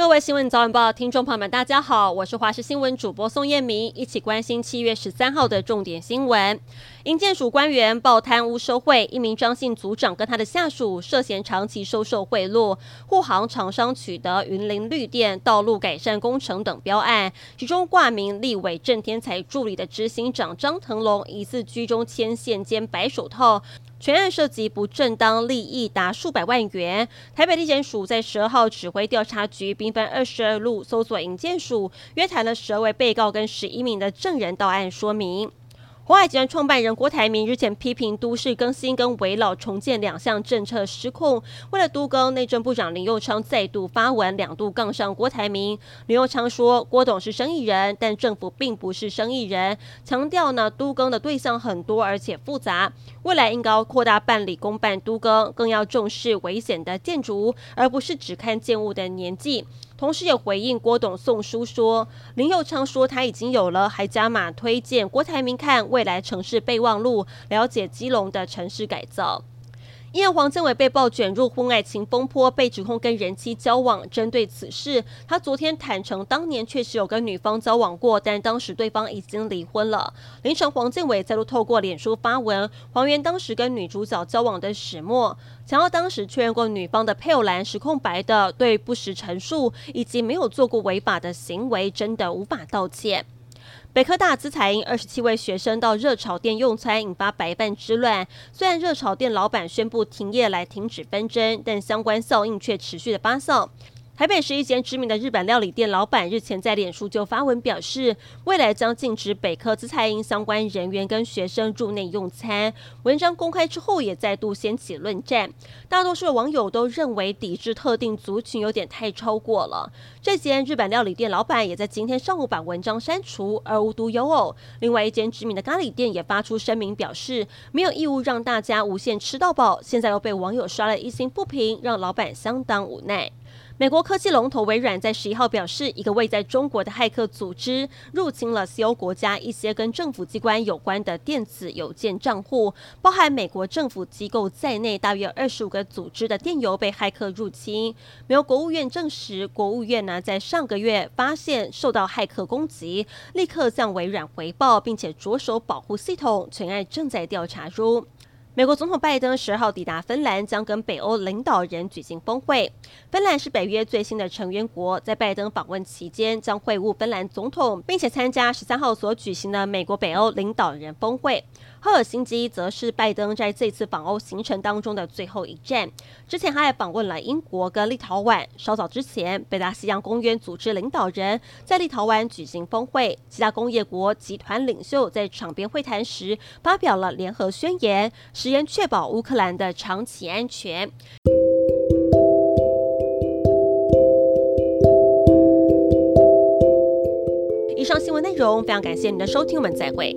各位新闻早晚报，听众朋友们，大家好，我是华视新闻主播宋彦明，一起关心七月十三号的重点新闻。营建署官员报贪污受贿，一名张姓组长跟他的下属涉嫌长期收受贿赂，护航厂商取得云林绿电道路改善工程等标案，其中挂名立委郑天才助理的执行长张腾龙疑似居中牵线兼白手套。全案涉及不正当利益达数百万元。台北地检署在十二号指挥调查局兵分二十二路搜索引荐署，约谈了十二位被告跟十一名的证人到案说明。鸿海集团创办人郭台铭日前批评都市更新跟围老重建两项政策失控，为了都更，内政部长林佑昌再度发文两度杠上郭台铭。林佑昌说，郭董是生意人，但政府并不是生意人，强调呢都更的对象很多而且复杂，未来应该要扩大办理公办都更，更要重视危险的建筑，而不是只看建物的年纪。同时也回应郭董送书说，林佑昌说他已经有了，还加码推荐郭台铭看未来城市备忘录，了解基隆的城市改造。因为黄建伟被曝卷入婚外情风波，被指控跟人妻交往。针对此事，他昨天坦承，当年确实有跟女方交往过，但当时对方已经离婚了。凌晨，黄建伟再度透过脸书发文，还原当时跟女主角交往的始末，强调当时确认过女方的配偶栏是空白的，对不实陈述以及没有做过违法的行为，真的无法道歉。北科大资材因二十七位学生到热炒店用餐，引发白饭之乱。虽然热炒店老板宣布停业来停止纷争，但相关效应却持续的发酵。台北市一间知名的日本料理店老板日前在脸书就发文表示，未来将禁止北科资材因相关人员跟学生入内用餐。文章公开之后，也再度掀起论战。大多数的网友都认为抵制特定族群有点太超过了。这间日本料理店老板也在今天上午把文章删除，而无独有偶，另外一间知名的咖喱店也发出声明表示，没有义务让大家无限吃到饱。现在又被网友刷了一星不评，让老板相当无奈。美国科技龙头微软在十一号表示，一个位在中国的骇客组织入侵了西欧国家一些跟政府机关有关的电子邮件账户，包含美国政府机构在内，大约二十五个组织的电邮被骇客入侵。美国国务院证实，国务院呢在上个月发现受到骇客攻击，立刻向微软回报，并且着手保护系统，全案正在调查中。美国总统拜登十二号抵达芬兰，将跟北欧领导人举行峰会。芬兰是北约最新的成员国，在拜登访问期间将会晤芬兰总统，并且参加十三号所举行的美国北欧领导人峰会。赫尔辛基则是拜登在这次访欧行程当中的最后一站。之前他还访问了英国跟立陶宛。稍早之前，北大西洋公约组织领导人在立陶宛举行峰会，其他工业国集团领袖在场边会谈时发表了联合宣言。誓言确保乌克兰的长期安全。以上新闻内容非常感谢您的收听，我们再会。